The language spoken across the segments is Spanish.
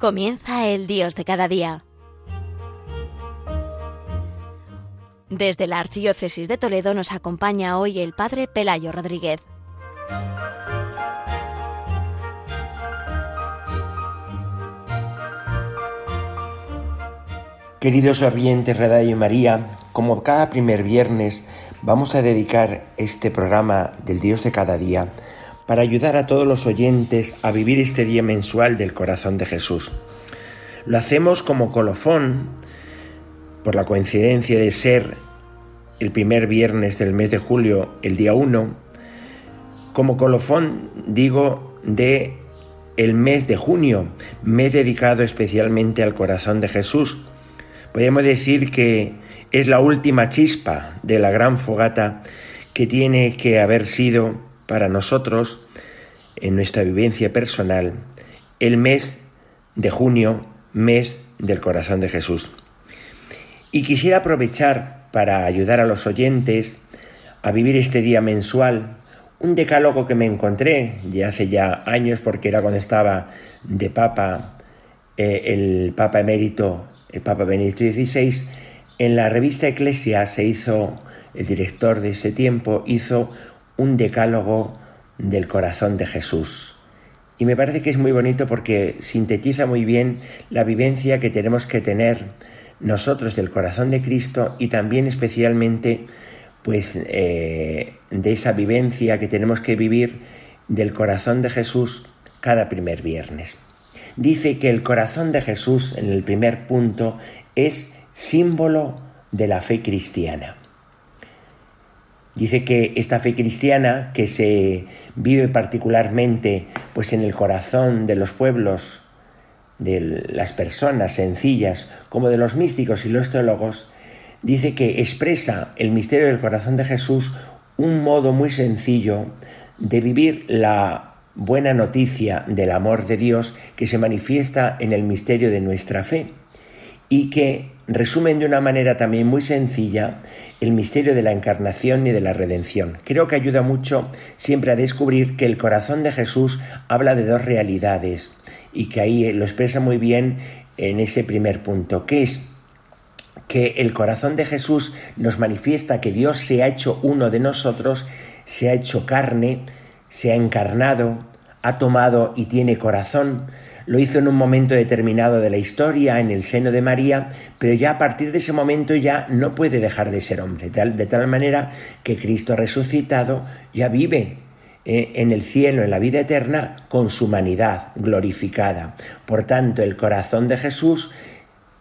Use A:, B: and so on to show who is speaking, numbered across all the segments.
A: Comienza el Dios de cada día. Desde la Archidiócesis de Toledo nos acompaña hoy el Padre Pelayo Rodríguez.
B: Queridos oyentes Radio María, como cada primer viernes vamos a dedicar este programa del Dios de cada día para ayudar a todos los oyentes a vivir este día mensual del corazón de Jesús. Lo hacemos como colofón por la coincidencia de ser el primer viernes del mes de julio, el día 1, como colofón digo de el mes de junio, mes dedicado especialmente al corazón de Jesús, Podemos decir que es la última chispa de la gran fogata que tiene que haber sido para nosotros, en nuestra vivencia personal, el mes de junio, mes del corazón de Jesús. Y quisiera aprovechar para ayudar a los oyentes a vivir este día mensual, un decálogo que me encontré ya hace ya años, porque era cuando estaba de papa eh, el papa emérito el Papa Benedicto XVI, en la revista Eclesia se hizo, el director de ese tiempo hizo un decálogo del corazón de Jesús. Y me parece que es muy bonito porque sintetiza muy bien la vivencia que tenemos que tener nosotros del corazón de Cristo y también especialmente pues eh, de esa vivencia que tenemos que vivir del corazón de Jesús cada primer viernes dice que el corazón de Jesús, en el primer punto, es símbolo de la fe cristiana. Dice que esta fe cristiana, que se vive particularmente pues en el corazón de los pueblos, de las personas sencillas, como de los místicos y los teólogos, dice que expresa el misterio del corazón de Jesús un modo muy sencillo de vivir la buena noticia del amor de Dios que se manifiesta en el misterio de nuestra fe y que resumen de una manera también muy sencilla el misterio de la encarnación y de la redención. Creo que ayuda mucho siempre a descubrir que el corazón de Jesús habla de dos realidades y que ahí lo expresa muy bien en ese primer punto, que es que el corazón de Jesús nos manifiesta que Dios se ha hecho uno de nosotros, se ha hecho carne, se ha encarnado, ha tomado y tiene corazón, lo hizo en un momento determinado de la historia, en el seno de María, pero ya a partir de ese momento ya no puede dejar de ser hombre, de tal, manera que Cristo resucitado ya vive eh, en el cielo, en la vida eterna, con su humanidad glorificada. Por tanto, el corazón de Jesús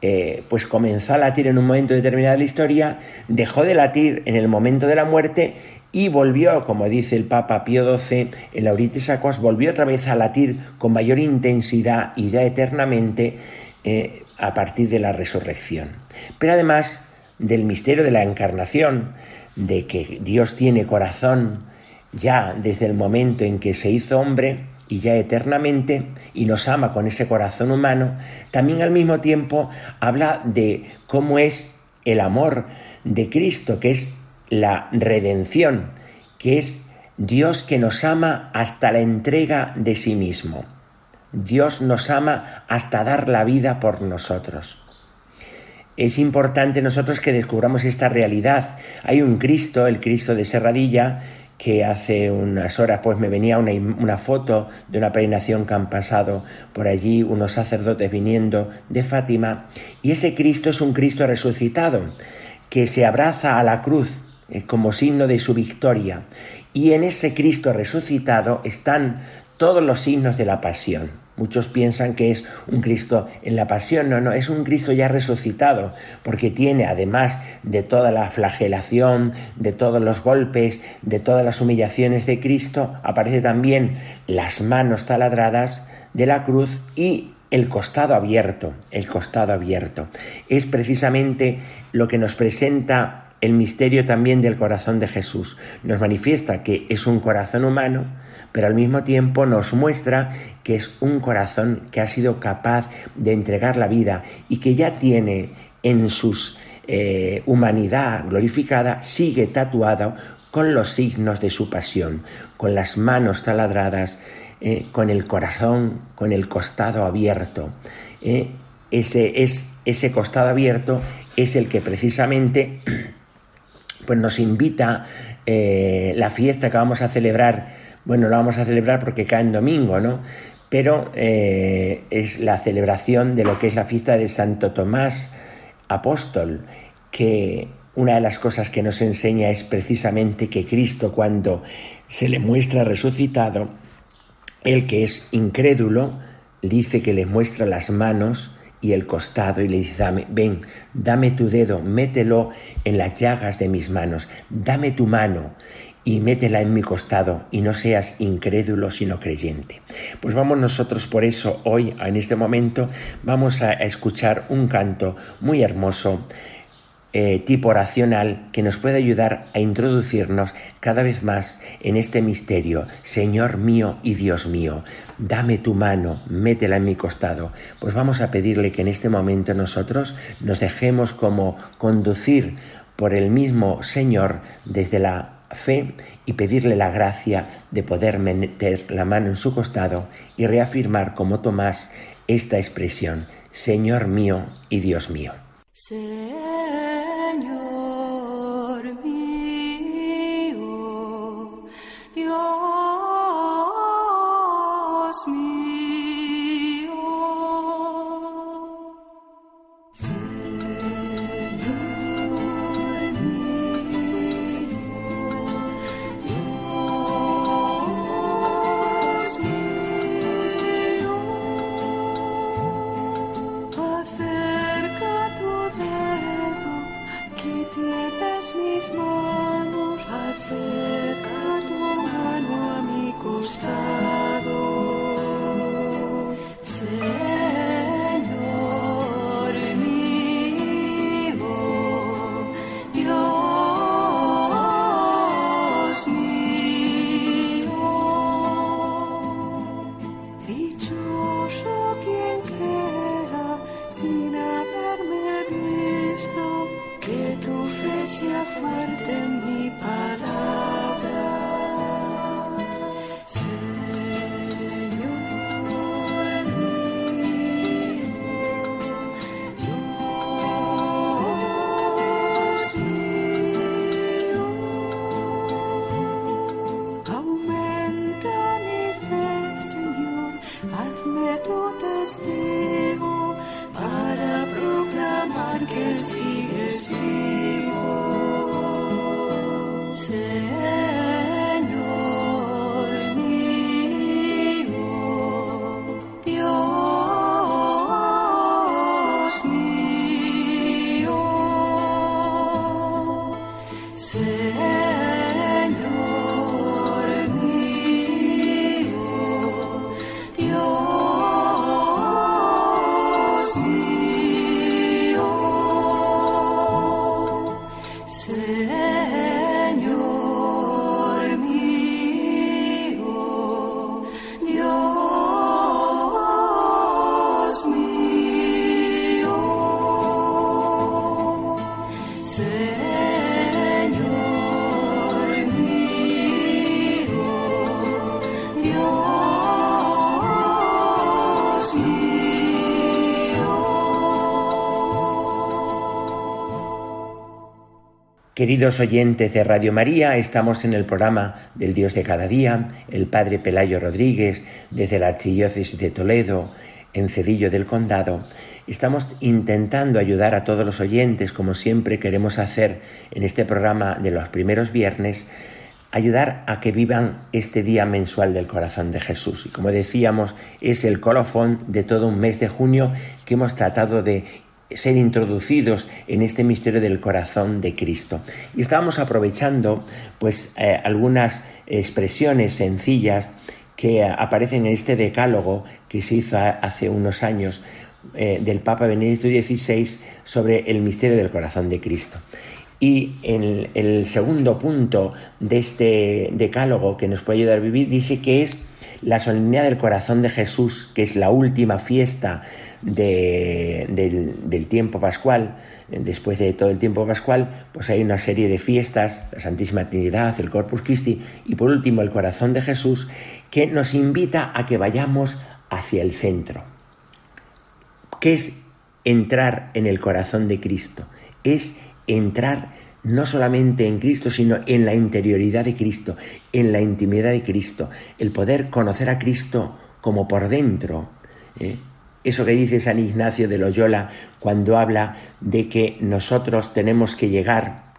B: eh, pues comenzó a latir en un momento determinado de la historia, dejó de latir en el momento de la muerte y volvió, como dice el Papa Pío XII en Lauritis Aquas, volvió otra vez a latir con mayor intensidad y ya eternamente eh, a partir de la resurrección. Pero además del misterio de la encarnación, de que Dios tiene corazón ya desde el momento en que se hizo hombre y ya eternamente, y nos ama con ese corazón humano, también al mismo tiempo habla de cómo es el amor de Cristo, que es la redención, que es Dios que nos ama hasta la entrega de sí mismo. Dios nos ama hasta dar la vida por nosotros. Es importante nosotros que descubramos esta realidad. Hay un Cristo, el Cristo de Serradilla, que hace unas horas pues me venía una, una, foto de una peregrinación que han pasado por allí unos sacerdotes viniendo de Fátima y ese Cristo es un Cristo resucitado que se abraza a la cruz como signo de su victoria. Y en ese Cristo resucitado están todos los signos de la pasión. Muchos piensan que es un Cristo en la pasión, no, no, es un Cristo ya resucitado, porque tiene, además de toda la flagelación, de todos los golpes, de todas las humillaciones de Cristo, aparece también las manos taladradas de la cruz y el costado abierto, el costado abierto. Es precisamente lo que nos presenta el misterio también del corazón de Jesús. Nos manifiesta que es un corazón humano, pero al mismo tiempo nos muestra que es un corazón que ha sido capaz de entregar la vida y que ya tiene en su eh, humanidad glorificada, sigue tatuado con los signos de su pasión, con las manos taladradas, eh, con el corazón, con el costado abierto. ¿eh? ese, es, ese costado abierto es el que precisamente pues nos invita eh, la fiesta que vamos a celebrar, bueno, la vamos a celebrar porque cae en domingo, ¿no? Pero eh, es la celebración de lo que es la fiesta de Santo Tomás Apóstol, que una de las cosas que nos enseña es precisamente que Cristo cuando se le muestra resucitado, el que es incrédulo, dice que le muestra las manos y el costado y le dice, dame, ven, dame tu dedo, mételo en las llagas de mis manos, dame tu mano y métela en mi costado y no seas incrédulo sino creyente. Pues vamos nosotros por eso hoy, en este momento, vamos a escuchar un canto muy hermoso eh, tipo racional que nos puede ayudar a introducirnos cada vez más en este misterio. Señor mío y Dios mío, dame tu mano, métela en mi costado. Pues vamos a pedirle que en este momento nosotros nos dejemos como conducir por el mismo Señor desde la fe y pedirle la gracia de poder meter la mano en su costado y reafirmar como Tomás esta expresión, Señor mío y Dios mío. Dios mío. Queridos oyentes de Radio María, estamos en el programa del Dios de cada día, el Padre Pelayo Rodríguez, desde la Archidiócesis de Toledo, en Cedillo del Condado. Estamos intentando ayudar a todos los oyentes, como siempre queremos hacer en este programa de los primeros viernes, ayudar a que vivan este día mensual del corazón de Jesús. Y como decíamos, es el colofón de todo un mes de junio que hemos tratado de ser introducidos en este misterio del corazón de Cristo. Y estábamos aprovechando pues eh, algunas expresiones sencillas que aparecen en este decálogo que se hizo hace unos años eh, del Papa Benedicto XVI sobre el misterio del corazón de Cristo. Y en el segundo punto de este decálogo que nos puede ayudar a vivir dice que es la solemnidad del corazón de Jesús, que es la última fiesta del, tiempo pascual, después de todo el tiempo pascual, pues hay una serie de fiestas, la Santísima Trinidad, el Corpus Christi y por último el corazón de Jesús, que nos invita a que vayamos hacia el centro. ¿Qué es entrar en el corazón de Cristo? Es entrar no solamente en Cristo, sino en la interioridad de Cristo, en la intimidad de Cristo, el poder conocer a Cristo como por dentro. ¿eh? Eso que dice San Ignacio de Loyola cuando habla de que nosotros tenemos que llegar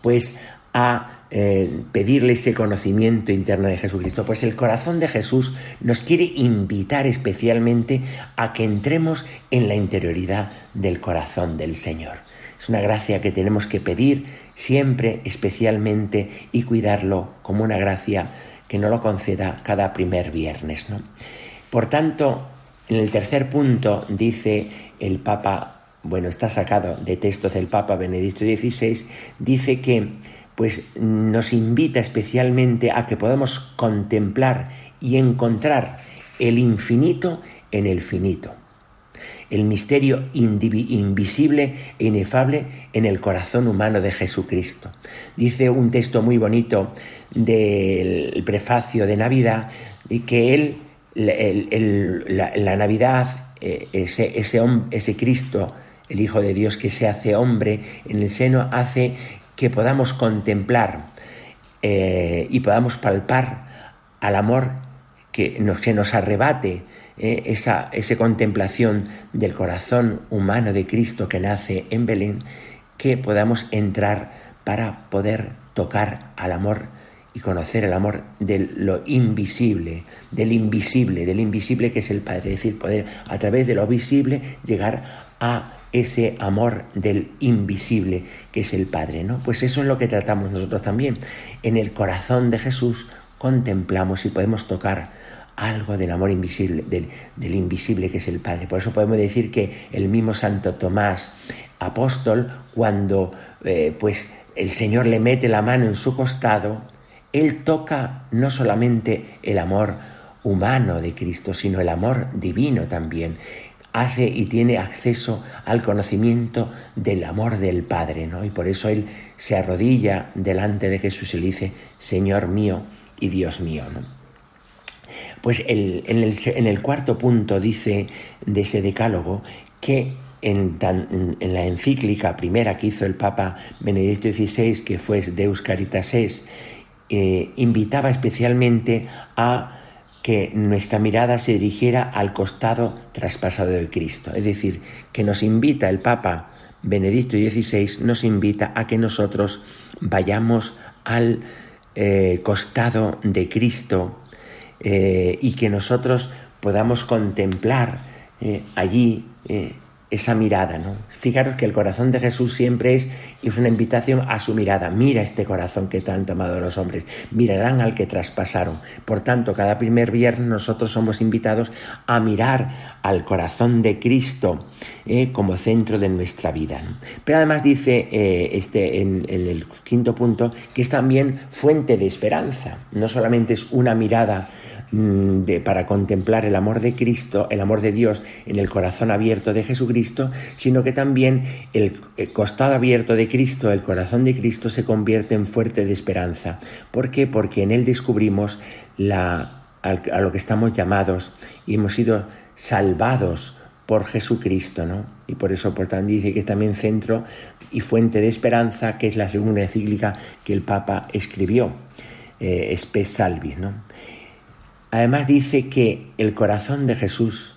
B: pues a eh, pedirle ese conocimiento interno de Jesucristo. Pues el corazón de Jesús nos quiere invitar especialmente a que entremos en la interioridad del corazón del Señor. Es una gracia que tenemos que pedir siempre especialmente y cuidarlo como una gracia que no lo conceda cada primer viernes. ¿no? Por tanto, en el tercer punto dice el Papa, bueno, está sacado de textos del Papa Benedicto XVI, dice que pues nos invita especialmente a que podamos contemplar y encontrar el infinito en el finito el misterio invisible e inefable en el corazón humano de Jesucristo. Dice un texto muy bonito del prefacio de Navidad que él, la, Navidad, eh, ese, ese, ese Cristo, el Hijo de Dios que se hace hombre en el seno, hace que podamos contemplar eh, y podamos palpar al amor que nos, que nos arrebate eh, esa, contemplación del corazón humano de Cristo que nace en Belén, que podamos entrar para poder tocar al amor y conocer el amor de lo invisible, del invisible, del invisible que es el Padre, es decir, poder a través de lo visible llegar a ese amor del invisible que es el Padre, ¿no? Pues eso es lo que tratamos nosotros también. En el corazón de Jesús contemplamos y podemos tocar algo del amor invisible, del, invisible que es el Padre. Por eso podemos decir que el mismo Santo Tomás, apóstol, cuando eh, pues el Señor le mete la mano en su costado, él toca no solamente el amor humano de Cristo, sino el amor divino también. Hace y tiene acceso al conocimiento del amor del Padre, ¿no? Y por eso él se arrodilla delante de Jesús y dice, Señor mío y Dios mío, ¿no? Pues en, el, cuarto punto dice de ese decálogo que en, la encíclica primera que hizo el Papa Benedicto XVI, que fue Deus Caritas Es, eh, invitaba especialmente a que nuestra mirada se dirigiera al costado traspasado de Cristo. Es decir, que nos invita el Papa Benedicto XVI, nos invita a que nosotros vayamos al eh, costado de Cristo eh, y que nosotros podamos contemplar eh, allí eh, esa mirada, ¿no? Fijaros que el corazón de Jesús siempre es, es una invitación a su mirada. Mira este corazón que han tomado los hombres, mirarán al que traspasaron. Por tanto, cada primer viernes nosotros somos invitados a mirar al corazón de Cristo como centro de nuestra vida. Pero además dice este, en, el quinto punto que es también fuente de esperanza. No solamente es una mirada de, para contemplar el amor de Cristo, el amor de Dios en el corazón abierto de Jesucristo, sino que también el, costado abierto de Cristo, el corazón de Cristo se convierte en fuerte de esperanza. ¿Por qué? Porque en él descubrimos la, a, lo que estamos llamados y hemos sido salvados por Jesucristo, ¿no? Y por eso, por tanto, dice que es también centro y fuente de esperanza, que es la segunda encíclica que el Papa escribió, eh, Spes Salvi, ¿no? Además dice que el corazón de Jesús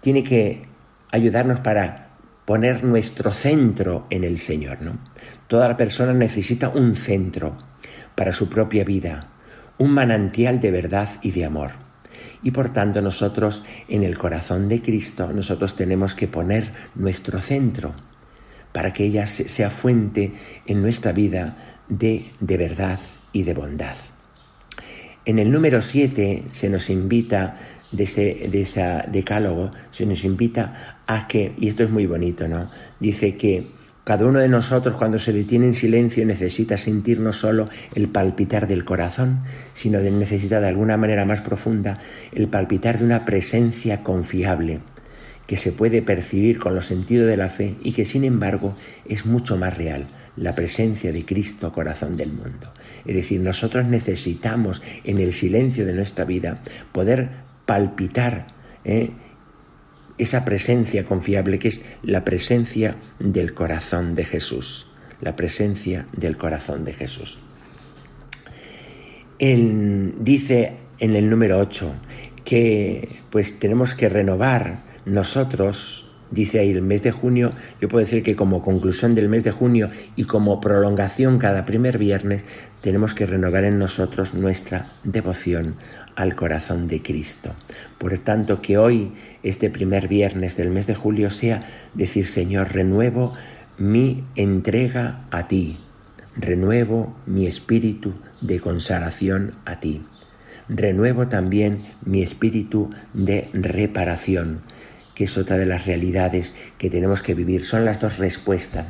B: tiene que ayudarnos para poner nuestro centro en el Señor. ¿no? Toda persona necesita un centro para su propia vida, un manantial de verdad y de amor. Y por tanto nosotros en el corazón de Cristo, nosotros tenemos que poner nuestro centro para que ella sea fuente en nuestra vida de, de verdad y de bondad. En el número 7 se nos invita, de ese, de decálogo, se nos invita a que, y esto es muy bonito, ¿no? Dice que cada uno de nosotros cuando se detiene en silencio necesita sentir no solo el palpitar del corazón, sino de, necesita de alguna manera más profunda el palpitar de una presencia confiable que se puede percibir con los sentidos de la fe y que sin embargo es mucho más real la presencia de Cristo, corazón del mundo. Es decir, nosotros necesitamos en el silencio de nuestra vida poder palpitar ¿eh? esa presencia confiable que es la presencia del corazón de Jesús, la presencia del corazón de Jesús. Él dice en el número 8 que pues tenemos que renovar nosotros, dice ahí el mes de junio, yo puedo decir que como conclusión del mes de junio y como prolongación cada primer viernes, tenemos que renovar en nosotros nuestra devoción al corazón de Cristo. Por tanto, que hoy, este primer viernes del mes de julio, sea decir, Señor, renuevo mi entrega a ti, renuevo mi espíritu de consagración a ti, renuevo también mi espíritu de reparación, que es otra de las realidades que tenemos que vivir. Son las dos respuestas.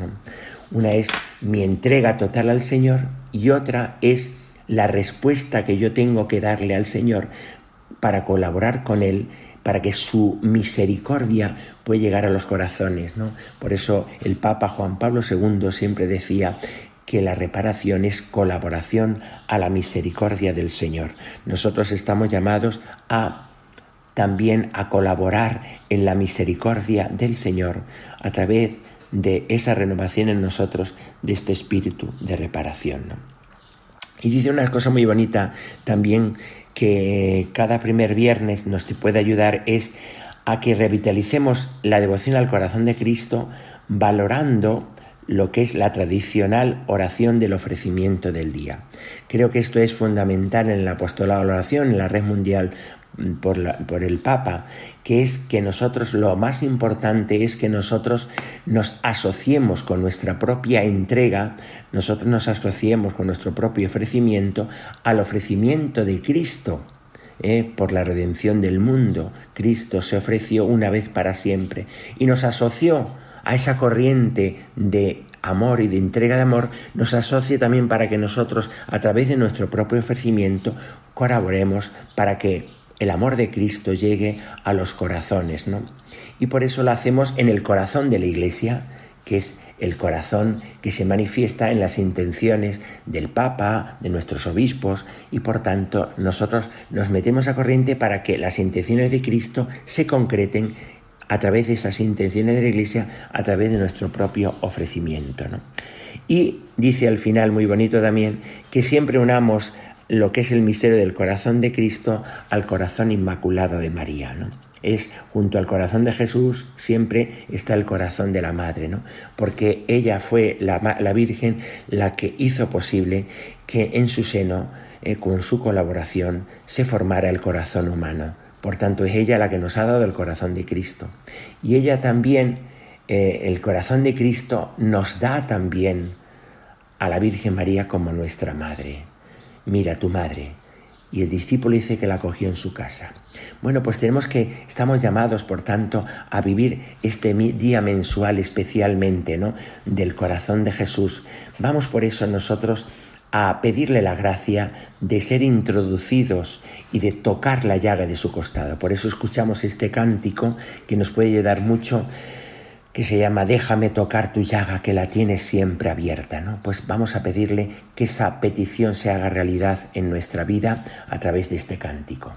B: Una es mi entrega total al Señor y otra es la respuesta que yo tengo que darle al Señor para colaborar con Él, para que su misericordia pueda llegar a los corazones. ¿no? Por eso el Papa Juan Pablo II siempre decía que la reparación es colaboración a la misericordia del Señor. Nosotros estamos llamados a también a colaborar en la misericordia del Señor a través de esa renovación en nosotros de este espíritu de reparación. Y dice una cosa muy bonita también que cada primer viernes nos puede ayudar es a que revitalicemos la devoción al corazón de Cristo valorando lo que es la tradicional oración del ofrecimiento del día. Creo que esto es fundamental en el apostolado de la oración, en la red mundial por, el Papa, que es que nosotros lo más importante es que nosotros nos asociemos con nuestra propia entrega, nosotros nos asociemos con nuestro propio ofrecimiento al ofrecimiento de Cristo. ¿eh? por la redención del mundo, Cristo se ofreció una vez para siempre y nos asoció a esa corriente de amor y de entrega de amor, nos asocie también para que nosotros, a través de nuestro propio ofrecimiento, colaboremos para que el amor de Cristo llegue a los corazones, ¿no? Y por eso lo hacemos en el corazón de la Iglesia, que es el corazón que se manifiesta en las intenciones del Papa, de nuestros obispos, y por tanto nosotros nos metemos a corriente para que las intenciones de Cristo se concreten a través de esas intenciones de la Iglesia, a través de nuestro propio ofrecimiento. ¿no? Y dice al final, muy bonito también, que siempre unamos lo que es el misterio del corazón de Cristo al corazón inmaculado de María, ¿no? Es junto al corazón de Jesús siempre está el corazón de la Madre, ¿no? Porque ella fue la, Virgen la que hizo posible que en su seno, eh, con su colaboración, se formara el corazón humano. Por tanto, es ella la que nos ha dado el corazón de Cristo. Y ella también, eh, el corazón de Cristo, nos da también a la Virgen María como nuestra Madre mira tu madre. Y el discípulo dice que la cogió en su casa. Bueno, pues tenemos que, estamos llamados, por tanto, a vivir este día mensual especialmente, ¿no? Del corazón de Jesús. Vamos por eso nosotros a pedirle la gracia de ser introducidos y de tocar la llaga de su costado. Por eso escuchamos este cántico que nos puede ayudar mucho que se llama Déjame tocar tu llaga que la tienes siempre abierta, ¿no? Pues vamos a pedirle que esa petición se haga realidad en nuestra vida a través de este cántico.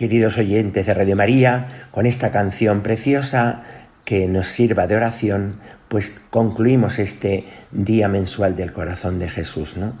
B: Queridos oyentes de Radio María, con esta canción preciosa que nos sirva de oración, pues concluimos este día mensual del corazón de Jesús, ¿no?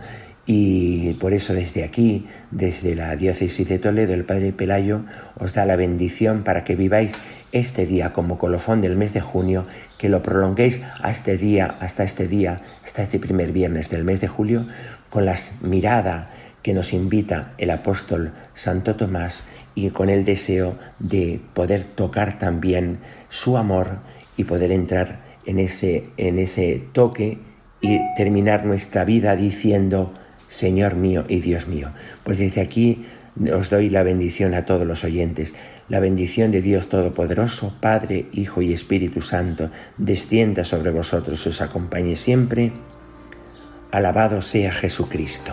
B: Y por eso desde aquí, desde la diócesis de Toledo, el Padre Pelayo os da la bendición para que viváis este día como colofón del mes de junio, que lo prolonguéis hasta este día, hasta este día, hasta este primer viernes del mes de julio, con la mirada que nos invita el apóstol Santo Tomás y con el deseo de poder tocar también su amor y poder entrar en ese, en ese toque y terminar nuestra vida diciendo, Señor mío y Dios mío. Pues desde aquí os doy la bendición a todos los oyentes. La bendición de Dios Todopoderoso, Padre, Hijo y Espíritu Santo, descienda sobre vosotros, os acompañe siempre. Alabado sea Jesucristo.